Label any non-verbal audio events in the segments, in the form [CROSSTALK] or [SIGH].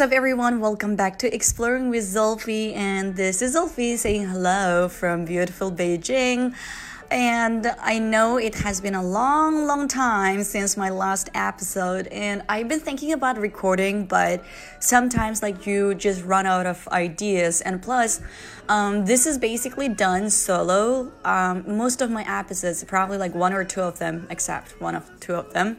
what's up, everyone? Welcome back to Exploring with Zulfi, and this is Zulfi saying hello from beautiful Beijing. And I know it has been a long, long time since my last episode, and I've been thinking about recording, but sometimes, like, you just run out of ideas. And plus, um, this is basically done solo. Um, most of my episodes, probably like one or two of them, except one of two of them.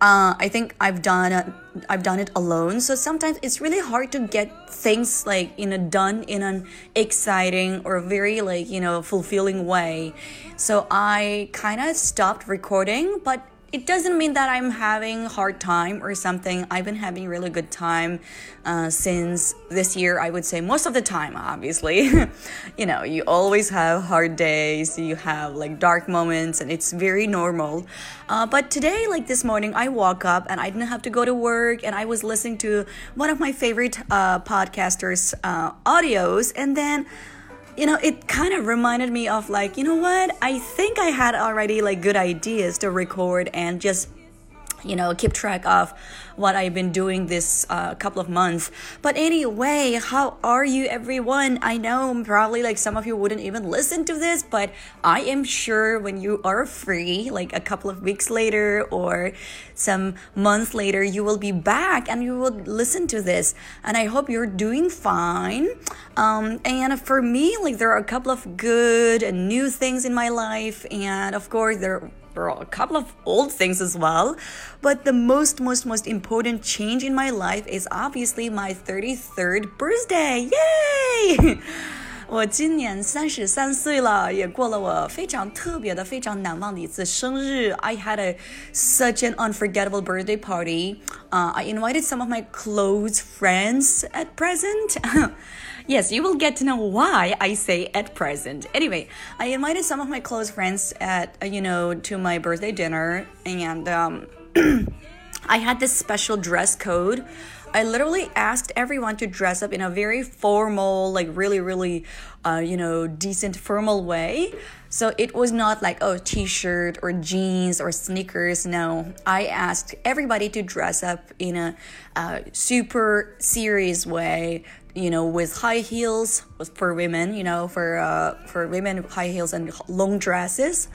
Uh, I think I've done I've done it alone. So sometimes it's really hard to get things like you know done in an exciting or very like you know fulfilling way. So I kind of stopped recording, but it doesn't mean that I'm having hard time or something. I've been having really good time uh, since this year. I would say most of the time, obviously. [LAUGHS] you know, you always have hard days. You have like dark moments, and it's very normal. Uh, but today, like this morning, I woke up and I didn't have to go to work, and I was listening to one of my favorite uh, podcasters' uh, audios, and then you know, it kind of reminded me of like, you know what? I think I had already like good ideas to record and just you know keep track of what i've been doing this uh, couple of months. But anyway how are you everyone? I know probably like some of you wouldn't even listen to this but i am sure when you are free like a couple of weeks later or some months later you will be back and you will listen to this. And i hope you're doing fine. Um, and for me like there are a couple of good and new things in my life. And of course there for a couple of old things as well. But the most, most, most important change in my life is obviously my 33rd birthday. Yay! [LAUGHS] 我今年三十三岁了，也过了我非常特别的、非常难忘的一次生日。I had a such an unforgettable birthday party. Uh, I invited some of my close friends at present. [LAUGHS] yes, you will get to know why I say at present. Anyway, I invited some of my close friends at uh, you know to my birthday dinner, and um, [CLEARS THROAT] I had this special dress code. I literally asked everyone to dress up in a very formal, like really, really, uh, you know, decent, formal way. So it was not like, oh, t shirt or jeans or sneakers. No, I asked everybody to dress up in a uh, super serious way, you know, with high heels for women, you know, for, uh, for women, high heels and long dresses.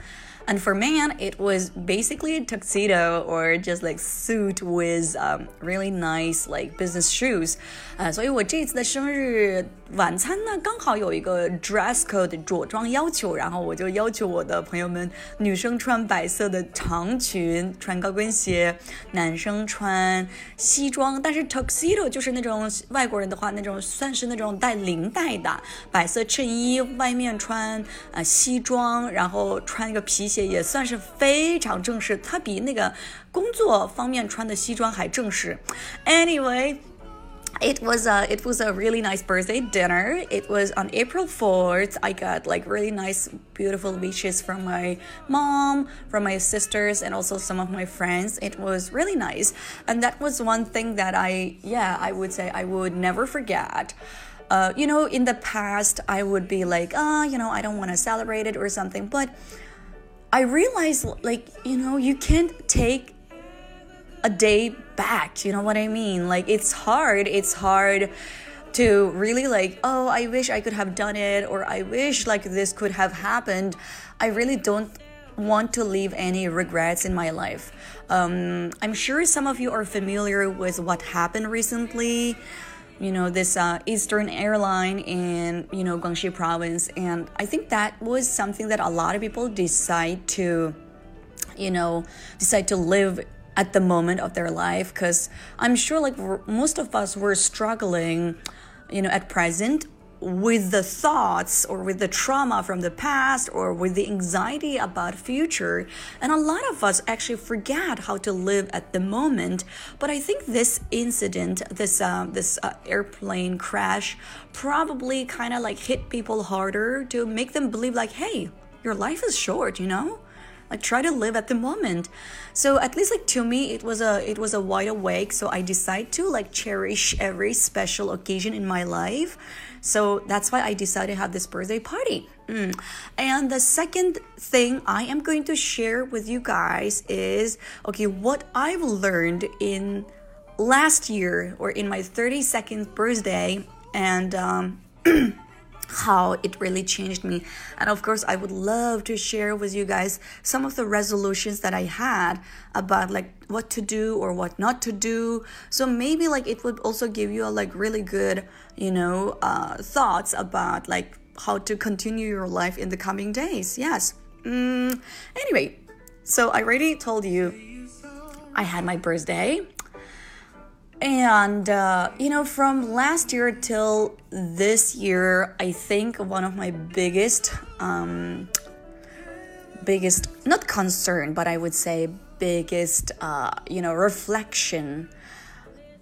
And for man, it was basically a tuxedo or just like suit with um, really nice like business shoes. 呃，所以我这次的生日晚餐呢，刚好有一个 dress code 着装要求，然后我就要求我的朋友们，女生穿白色的长裙，穿高跟鞋；男生穿西装。但是 tuxedo 就是那种外国人的话，那种算是那种带领带的白色衬衣，外面穿呃西装，然后穿一个皮 鞋，也算是非常正式。它比那个工作方面穿的西装还正式。Anyway it was a it was a really nice birthday dinner. It was on April 4th. I got like really nice beautiful wishes from my mom, from my sisters and also some of my friends. It was really nice. And that was one thing that I yeah, I would say I would never forget. Uh, you know, in the past, I would be like, ah, oh, you know, I don't want to celebrate it or something. But I realized, like, you know, you can't take a day back. You know what I mean? Like it's hard. It's hard to really like, oh, I wish I could have done it or I wish like this could have happened. I really don't want to leave any regrets in my life. Um, I'm sure some of you are familiar with what happened recently. You know, this uh, Eastern airline in, you know, Guangxi province. And I think that was something that a lot of people decide to, you know, decide to live at the moment of their life because i'm sure like most of us were struggling you know at present with the thoughts or with the trauma from the past or with the anxiety about future. And a lot of us actually forget how to live at the moment. But i think this incident this uh, this uh, airplane crash probably kind of like hit people harder to make them believe like hey your life is short you know? Like try to live at the moment. So at least like to me it was a it was a wide awake. So i decide to like cherish every special occasion in my life so that's why i decided to have this birthday party Mm. and the second thing i am going to share with you guys is okay what i've learned in last year or in my 32nd birthday and um [CLEARS THROAT] how it really changed me. And of course, I would love to share with you guys some of the resolutions that I had about like what to do or what not to do. So maybe like it would also give you a like really good, you know, uh, thoughts about like how to continue your life in the coming days. Yes. Mm, anyway, so I already told you I had my birthday and, uh, you know, from last year till this year, I think one of my biggest, um, biggest, not concern, but I would say biggest, uh, you know, reflection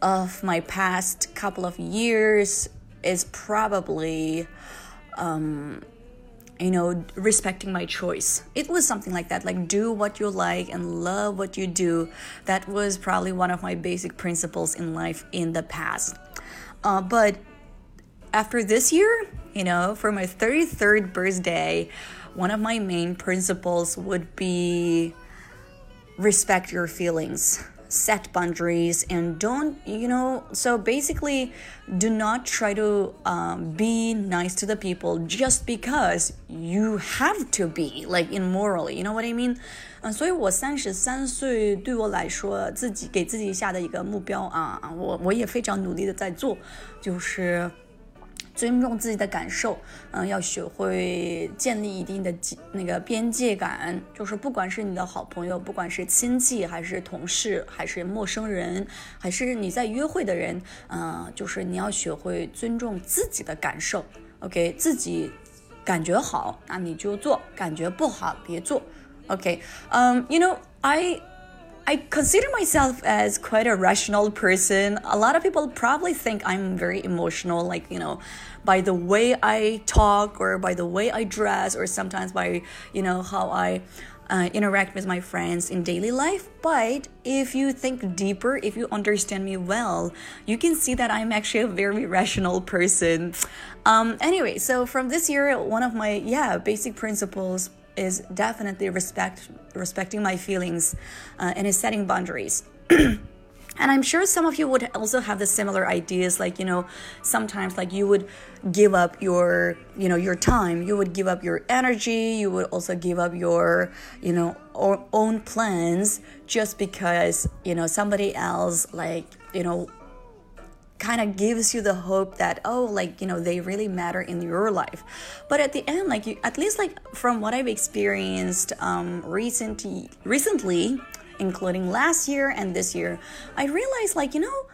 of my past couple of years is probably um, you know, respecting my choice. It was something like that, like do what you like and love what you do. That was probably one of my basic principles in life in the past. Uh, but after this year, you know, for my 33rd birthday, one of my main principles would be respect your feelings set boundaries and don't you know so basically do not try to um, be nice to the people just because you have to be like immorally you know what i mean 嗯，所以我三十三岁对我来说，自己给自己下的一个目标啊，我我也非常努力的在做，就是 尊重自己的感受，嗯，要学会建立一定的那个边界感，就是不管是你的好朋友，不管是亲戚，还是同事，还是陌生人，还是你在约会的人，嗯，就是你要学会尊重自己的感受，OK，自己感觉好，那你就做；感觉不好，别做，OK，嗯，You know I。I consider myself as quite a rational person. A lot of people probably think I'm very emotional, like, you know, by the way I talk or by the way I dress or sometimes by, you know, how I uh, interact with my friends in daily life. But if you think deeper, if you understand me well, you can see that I'm actually a very rational person. Um, anyway, so from this year, one of my, yeah, basic principles is definitely respect respecting my feelings uh, and is setting boundaries. [CLEARS THROAT] And i'm sure some of you would also have the similar ideas like you know sometimes like you would give up your you know your time you would give up your energy you would also give up your you know own plans just because you know somebody else like you know kind of gives you the hope that oh like you know they really matter in your life. But at the end like you at least like from what i've experienced um recently recently including last year and this year i realized like you know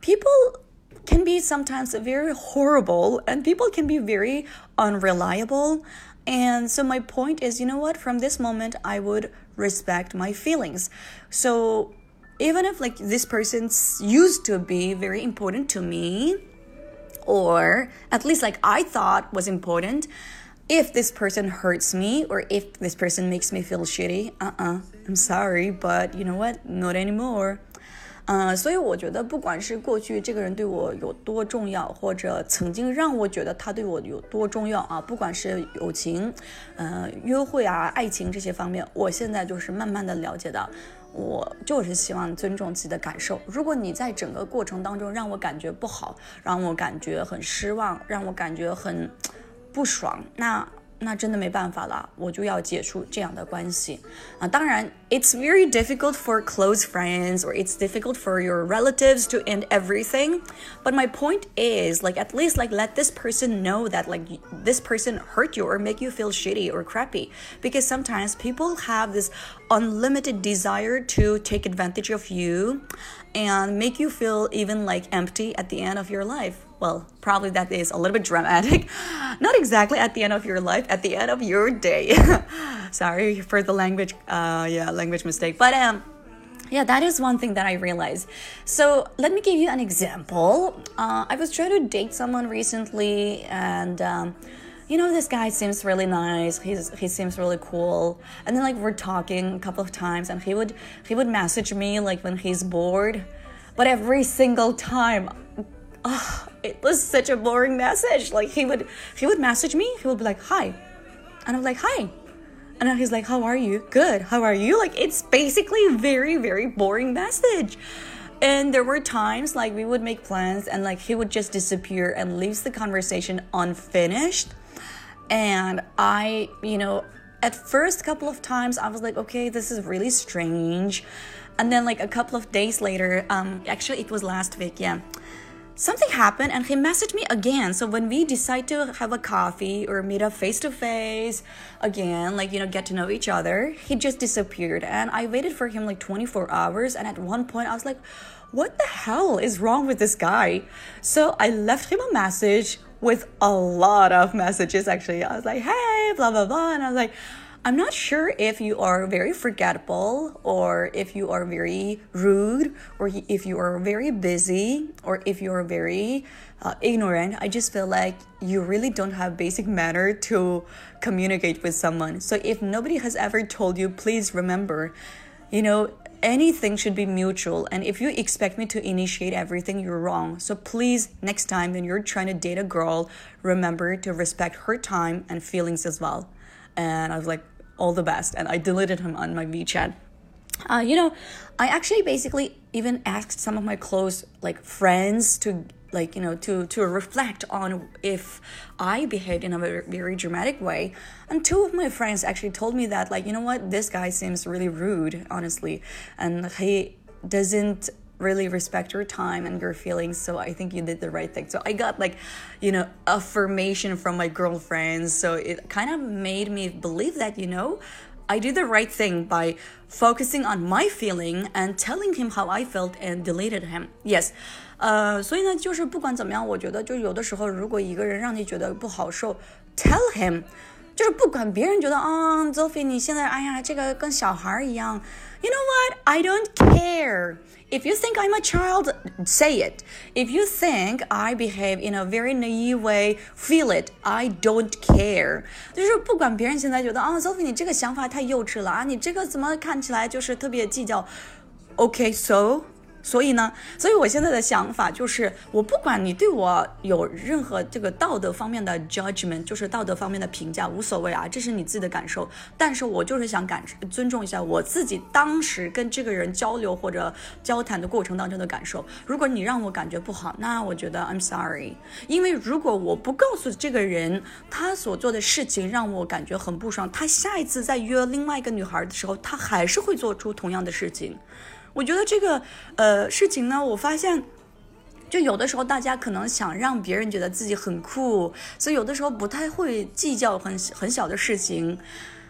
people can be sometimes very horrible and people can be very unreliable. And so my point is you know what? From this moment i would respect my feelings. So even if like this person used to be very important to me or at least like i thought was important if this person hurts me or if this person makes me feel shitty uh-uh i'm sorry but you know what not anymore 呃，所以我觉得，不管是过去这个人对我有多重要，或者曾经让我觉得他对我有多重要啊，不管是友情、呃约会啊、爱情这些方面，我现在就是慢慢的了解到， 我就是希望尊重自己的感受。如果你在整个过程当中让我感觉不好，让我感觉很失望，让我感觉很不爽，那。那真的没办法了，我就要结束这样的关系啊！当然，it's very difficult for close friends or it's difficult for your relatives to end everything. But my point is, like, at least like let this person know that like this person hurt you or make you feel shitty or crappy. Because sometimes people have this unlimited desire to take advantage of you and make you feel even like empty at the end of your life well, probably that is a little bit dramatic. [LAUGHS] Not exactly at the end of your life, at the end of your day. [LAUGHS] Sorry for the language, uh, yeah, language mistake. But um, yeah, that is one thing that I realized. So let me give you an example. Uh, I was trying to date someone recently, and um, you know, this guy seems really nice. He's he seems really cool. And then like we're talking a couple of times, and he would he would message me like when he's bored, but every single time, oh, it was such a boring message. Like he would he would message me. He would be like, "Hi," and I'm like, "Hi." And then he's like, How are you? Good. How are you? Like, it's basically very, very boring message. And there were times like we would make plans and like he would just disappear and leaves the conversation unfinished. And I, you know, at first couple of times I was like, okay, this is really strange. And then like a couple of days later, um, actually it was last week, yeah something happened and he messaged me again. So when we decide to have a coffee or meet up face to face again like you know get to know each other he just disappeared. And i waited for him like 24 hours. And at one point i was like what the hell is wrong with this guy? So i left him a message with a lot of messages actually. I was like hey blah blah blah. And i was like I'm not sure if you are very forgettable or if you are very rude or if you are very busy or if you are very uh, ignorant. I just feel like you really don't have basic manner to communicate with someone. So if nobody has ever told you, please remember, you know, anything should be mutual. And if you expect me to initiate everything, you're wrong. So please, next time when you're trying to date a girl, remember to respect her time and feelings as well. And I was like, all the best. And I deleted him on my WeChat. Uh, you know, I actually basically even asked some of my close like friends to like you know to to reflect on if I behaved in a very, very dramatic way. And two of my friends actually told me that like you know what this guy seems really rude, honestly, and he doesn't really respect your time and your feelings so i think you did the right thing so i got like you know affirmation from my girlfriends so it kind of made me believe that you know i did the right thing by focusing on my feeling and telling him how i felt and deleted him yes 呃，所以呢，就是不管怎么样，我觉得就有的时候，如果一个人让你觉得不好受，tell him，就是不管别人觉得啊，Sophie 你现在哎呀，这个跟小孩一样 ，You know what? I don't care. If you think I'm a child, say it. If you think I behave in a very naive way, feel it. I don't care. 就是不管别人现在觉得啊，Sophie 你这个想法太幼稚了啊，你这个怎么看起来就是特别计较？Okay, so 所以呢，所以我现在的想法就是，我不管你对我有任何这个道德方面的 judgment，就是道德方面的评价，无所谓啊，这是你自己的感受。但是我就是想感尊重一下我自己当时跟这个人交流或者交谈的过程当中的感受。如果你让我感觉不好，那我觉得 I'm sorry。因为如果我不告诉这个人他所做的事情让我感觉很不爽，他下一次再约另外一个女孩的时候，他还是会做出同样的事情。我觉得这个呃事情呢，我发现，就有的时候大家可能想让别人觉得自己很酷，所以有的时候不太会计较很很小的事情，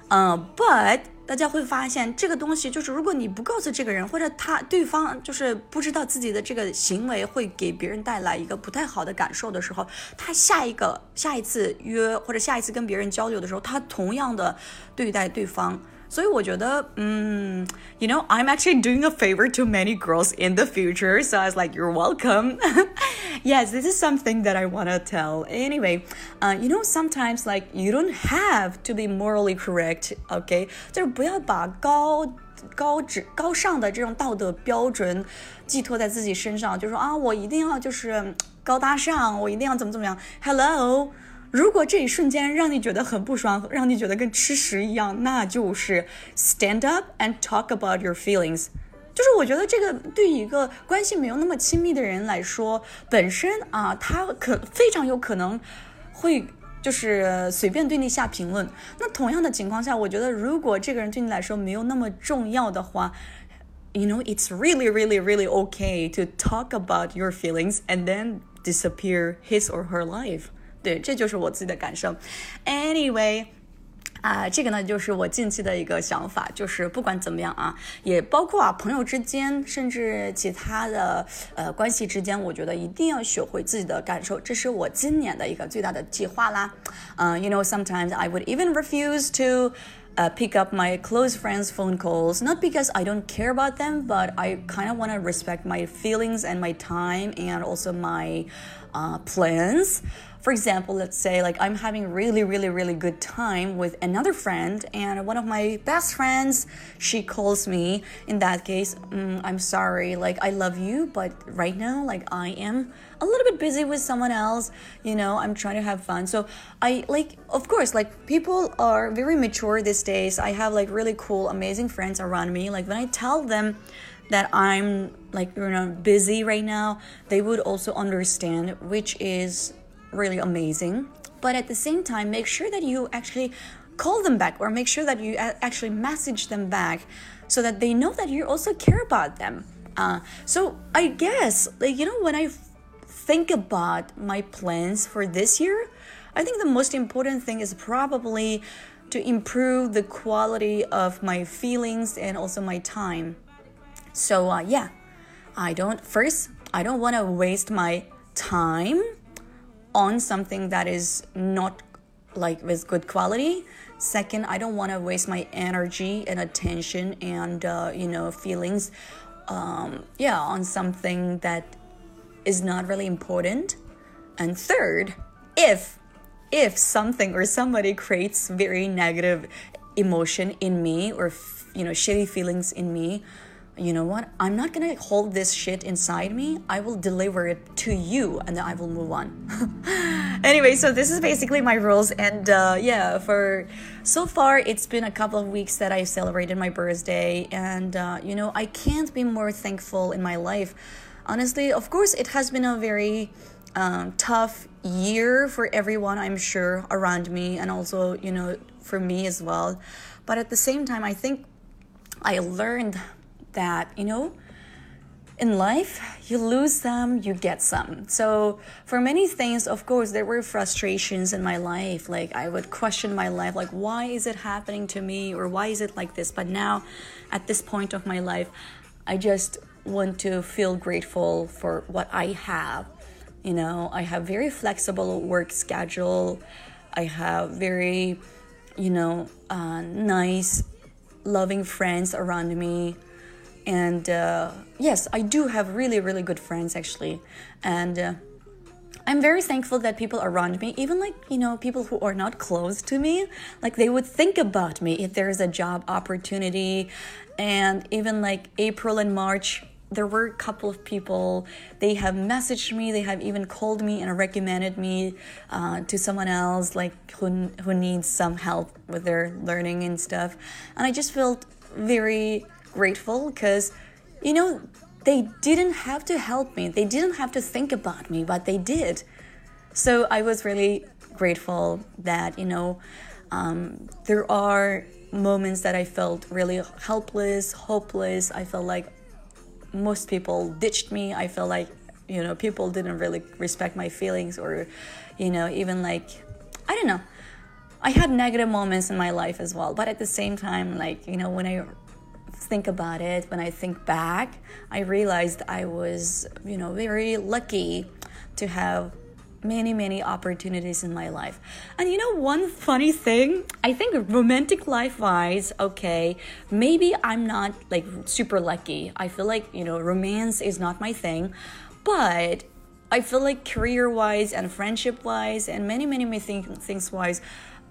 嗯，but 大家会发现这个东西就是，如果你不告诉这个人，或者他对方就是不知道自己的这个行为会给别人带来一个不太好的感受的时候，他下一个下一次约或者下一次跟别人交流的时候，他同样的对待对方。所以我觉得，嗯，you know, I'm actually doing a favor to many girls in the future. So I was like, you're welcome. [LAUGHS] yes, this is something that I want to tell. Anyway, uh, you know, sometimes like you don't have to be morally correct. OK，就是不要把高。高质高尚的这种道德标准寄托在自己身上，就说啊，我一定要就是高大上，我一定要怎么怎么样。Hello， 如果这一瞬间让你觉得很不爽，让你觉得跟吃屎一样，那就是 stand up and talk about your feelings。就是我觉得这个对于一个关系没有那么亲密的人来说，本身啊，他可非常有可能会就是随便对你下评论。那同样的情况下，我觉得如果这个人对你来说没有那么重要的话，you know it's really really really okay to talk about your feelings and then disappear his or her life。 对，这就是我自己的感受。Anyway。啊，这个呢，就是我近期的一个想法，就是不管怎么样啊，也包括啊朋友之间，甚至其他的呃关系之间，我觉得一定要学会自己的感受，这是我今年的一个最大的计划啦。嗯，you know sometimes I would even refuse to uh, pick up my close friends' phone calls, not because I don't care about them, but I kind of want to respect my feelings and my time and also my uh, plans. for example, let's say like I'm having really, really, really good time with another friend, and one of my best friends, she calls me. In that case, mm, I'm sorry, like I love you, but right now, like I am a little bit busy with someone else. You know, I'm trying to have fun. So I like, of course, like people are very mature these days. I have like really cool, amazing friends around me. Like when I tell them that I'm like you know busy right now, they would also understand, which is really amazing. But at the same time, make sure that you actually call them back or make sure that you actually message them back so that they know that you also care about them. Uh, so I guess like you know when I think about my plans for this year, I think the most important thing is probably to improve the quality of my feelings and also my time. So uh, yeah, I don't first I don't want to waste my time on something that is not like with good quality. Second, I don't want to waste my energy and attention and uh, you know feelings, um, yeah, on something that is not really important. And third, if if something or somebody creates very negative emotion in me or you know shitty feelings in me you know what? I'm not gonna hold this shit inside me. I will deliver it to you and then I will move on. [LAUGHS] anyway, so this is basically my rules. And uh, yeah, for so far, it's been a couple of weeks that I celebrated my birthday. And uh, you know, I can't be more thankful in my life. Honestly, of course, it has been a very um, tough year for everyone, I'm sure, around me, and also, you know, for me as well. But at the same time, I think I learned that, you know, in life, you lose some, you get some. So, for many things, of course, there were frustrations in my life. Like, I would question my life, like, why is it happening to me? Or why is it like this? But now, at this point of my life, I just want to feel grateful for what I have. You know, I have very flexible work schedule. I have very, you know, uh, nice, loving friends around me and uh, yes i do have really really good friends actually. And uh, i'm very thankful that people around me even like you know people who are not close to me like they would think about me if there is a job opportunity. And even like april and march there were a couple of people they have messaged me they have even called me and recommended me uh, to someone else like who, who needs some help with their learning and stuff. And i just felt very grateful because, you know, they didn't have to help me, they didn't have to think about me, but they did. So I was really grateful that, you know, um, there are moments that I felt really helpless, hopeless. I felt like most people ditched me. I felt like, you know, people didn't really respect my feelings or, you know, even like, I don't know. I had negative moments in my life as well, but at the same time, like, you know, when I think about it, when I think back, I realized I was, you know, very lucky to have many, many opportunities in my life. And you know, one funny thing, I think romantic life wise, okay, maybe I'm not like super lucky. I feel like, you know, romance is not my thing, but I feel like career wise and friendship wise and many, many, many things wise,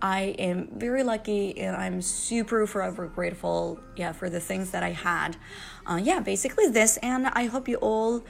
I am very lucky and I'm super forever grateful, yeah, for the things that I had. Uh, yeah, basically this, and I hope you all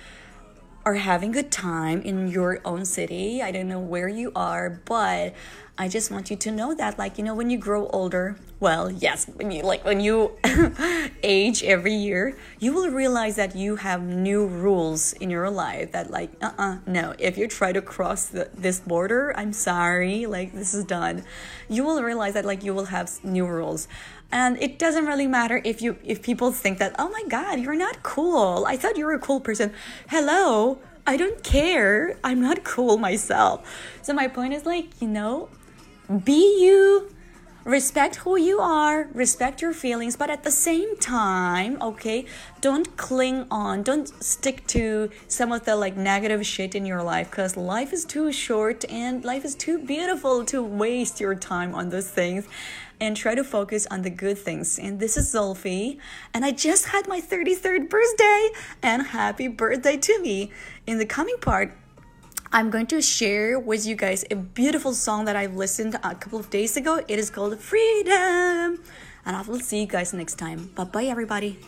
are having a good time in your own city. I don't know where you are, but I just want you to know that, like, you know, when you grow older, well, yes, when you like when you [LAUGHS] age every year, you will realize that you have new rules in your life that like, uh-uh, no, if you try to cross the, this border, I'm sorry, like this is done. You will realize that like you will have new rules. And it doesn't really matter if you if people think that, "Oh my god, you're not cool. I thought you were a cool person." Hello, I don't care. I'm not cool myself. So my point is like, you know, be you respect who you are, respect your feelings, but at the same time, okay, don't cling on, don't stick to some of the like negative shit in your life because life is too short and life is too beautiful to waste your time on those things and try to focus on the good things. And this is Zulfi, and I just had my 33rd birthday, and happy birthday to me. In the coming part, I'm going to share with you guys a beautiful song that I've listened a couple of days ago. It is called Freedom. And I will see you guys next time. Bye bye, everybody.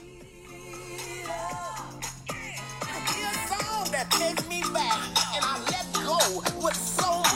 that takes me back, and I let go with so.